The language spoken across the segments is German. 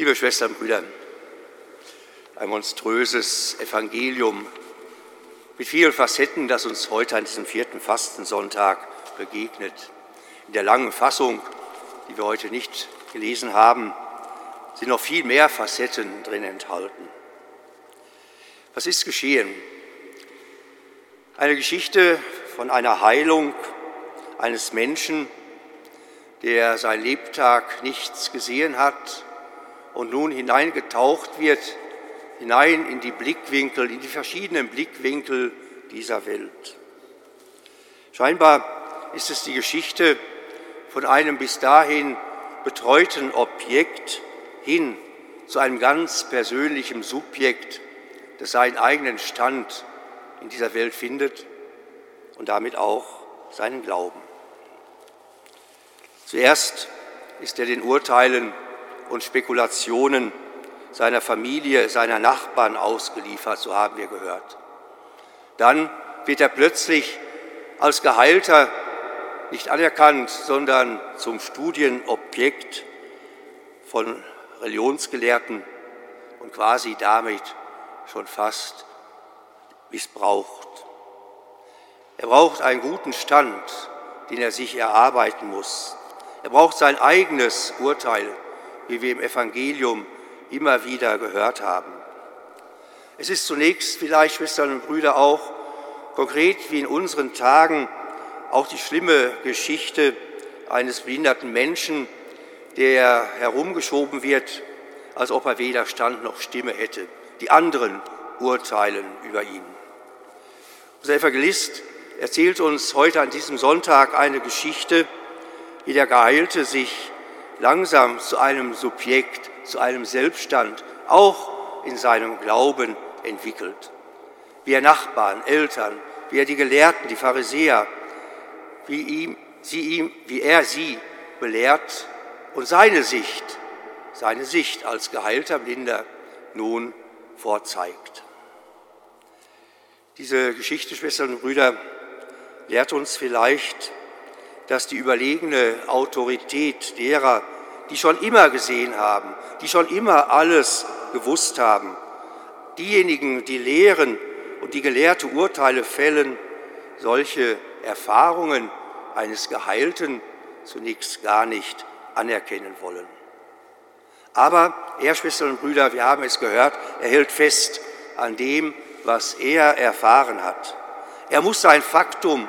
Liebe Schwestern und Brüder, ein monströses Evangelium mit vielen Facetten, das uns heute an diesem vierten Fastensonntag begegnet. In der langen Fassung, die wir heute nicht gelesen haben, sind noch viel mehr Facetten drin enthalten. Was ist geschehen? Eine Geschichte von einer Heilung eines Menschen, der sein Lebtag nichts gesehen hat und nun hineingetaucht wird, hinein in die Blickwinkel, in die verschiedenen Blickwinkel dieser Welt. Scheinbar ist es die Geschichte von einem bis dahin betreuten Objekt hin zu einem ganz persönlichen Subjekt, das seinen eigenen Stand in dieser Welt findet und damit auch seinen Glauben. Zuerst ist er den Urteilen und Spekulationen seiner Familie, seiner Nachbarn ausgeliefert, so haben wir gehört. Dann wird er plötzlich als Geheilter nicht anerkannt, sondern zum Studienobjekt von Religionsgelehrten und quasi damit schon fast missbraucht. Er braucht einen guten Stand, den er sich erarbeiten muss. Er braucht sein eigenes Urteil, wie wir im Evangelium immer wieder gehört haben. Es ist zunächst vielleicht, Schwestern und Brüder, auch konkret wie in unseren Tagen auch die schlimme Geschichte eines behinderten Menschen, der herumgeschoben wird, als ob er weder Stand noch Stimme hätte. Die anderen urteilen über ihn. Unser Evangelist erzählt uns heute an diesem Sonntag eine Geschichte, wie der Geheilte sich langsam zu einem Subjekt, zu einem Selbststand, auch in seinem Glauben entwickelt. Wie er Nachbarn, Eltern, wie er die Gelehrten, die Pharisäer, wie, ihm, sie ihm, wie er sie belehrt und seine Sicht, seine Sicht als geheilter Blinder nun vorzeigt. Diese Geschichte, Schwestern und Brüder, lehrt uns vielleicht, dass die überlegene Autorität derer, die schon immer gesehen haben, die schon immer alles gewusst haben, diejenigen, die lehren und die gelehrte Urteile fällen, solche Erfahrungen eines Geheilten zunächst gar nicht anerkennen wollen. Aber er, Schwestern und Brüder, wir haben es gehört, er hält fest an dem, was er erfahren hat. Er muss sein Faktum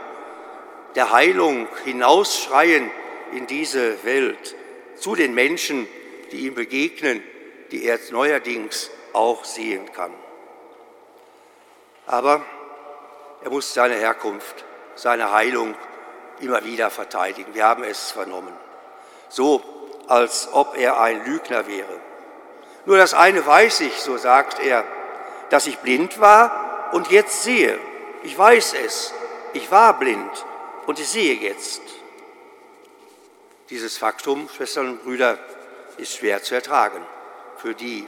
der Heilung hinausschreien in diese Welt zu den Menschen, die ihm begegnen, die er neuerdings auch sehen kann. Aber er muss seine Herkunft, seine Heilung immer wieder verteidigen. Wir haben es vernommen. So, als ob er ein Lügner wäre. Nur das eine weiß ich, so sagt er, dass ich blind war und jetzt sehe. Ich weiß es. Ich war blind und ich sehe jetzt. Dieses Faktum, Schwestern und Brüder, ist schwer zu ertragen für die,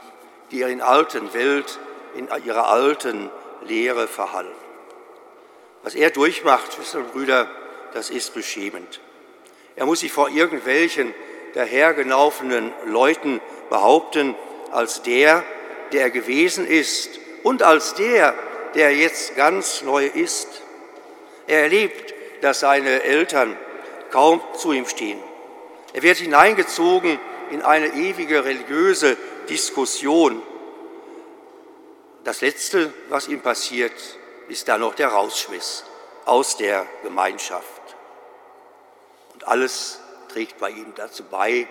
die in alten Welt, in ihrer alten Lehre verhallen. Was er durchmacht, Schwestern und Brüder, das ist beschämend. Er muss sich vor irgendwelchen dahergelaufenen Leuten behaupten, als der, der er gewesen ist und als der, der jetzt ganz neu ist. Er erlebt, dass seine Eltern kaum zu ihm stehen. Er wird hineingezogen in eine ewige religiöse Diskussion. Das Letzte, was ihm passiert, ist dann noch der Rausschmiss aus der Gemeinschaft. Und alles trägt bei ihm dazu bei,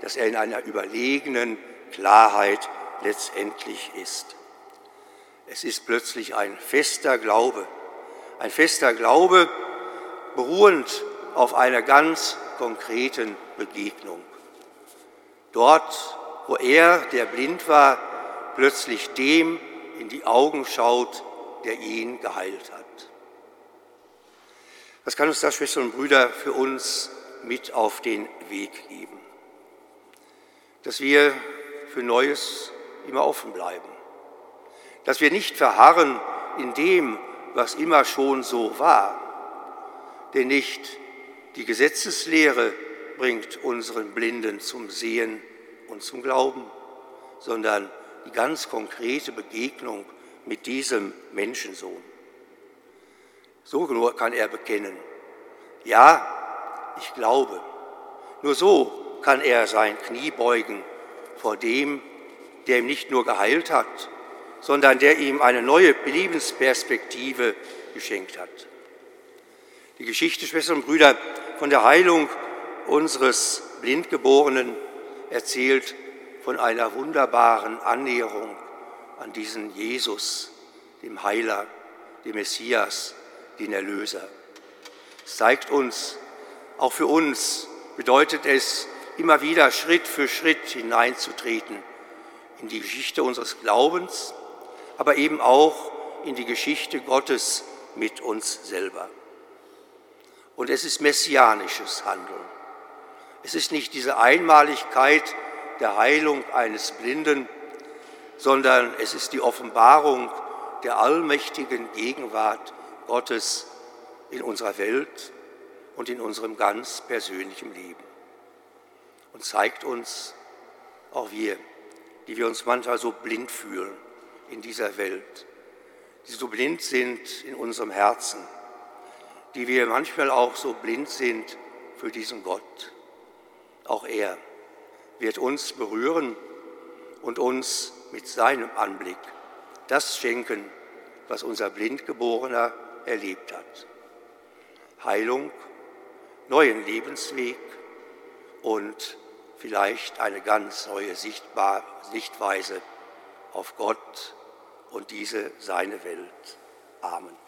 dass er in einer überlegenen Klarheit letztendlich ist. Es ist plötzlich ein fester Glaube, ein fester Glaube, beruhend auf einer ganz konkreten Begegnung. Dort, wo er, der blind war, plötzlich dem in die Augen schaut, der ihn geheilt hat. Was kann uns das, Schwestern und Brüder, für uns mit auf den Weg geben? Dass wir für Neues immer offen bleiben. Dass wir nicht verharren in dem, was immer schon so war, denn nicht die Gesetzeslehre bringt unseren Blinden zum Sehen und zum Glauben, sondern die ganz konkrete Begegnung mit diesem Menschensohn. So nur kann er bekennen, ja, ich glaube. Nur so kann er sein Knie beugen vor dem, der ihm nicht nur geheilt hat, sondern der ihm eine neue Lebensperspektive geschenkt hat. Die Geschichte, Schwestern und Brüder, von der Heilung unseres Blindgeborenen erzählt von einer wunderbaren Annäherung an diesen Jesus, dem Heiler, dem Messias, den Erlöser. Es zeigt uns, auch für uns bedeutet es, immer wieder Schritt für Schritt hineinzutreten in die Geschichte unseres Glaubens, aber eben auch in die Geschichte Gottes mit uns selber. Und es ist messianisches Handeln. Es ist nicht diese Einmaligkeit der Heilung eines Blinden, sondern es ist die Offenbarung der allmächtigen Gegenwart Gottes in unserer Welt und in unserem ganz persönlichen Leben. Und zeigt uns, auch wir, die wir uns manchmal so blind fühlen, in dieser Welt, die so blind sind in unserem Herzen, die wir manchmal auch so blind sind für diesen Gott. Auch er wird uns berühren und uns mit seinem Anblick das schenken, was unser Blindgeborener erlebt hat. Heilung, neuen Lebensweg und vielleicht eine ganz neue Sichtweise auf Gott und diese seine Welt. Amen.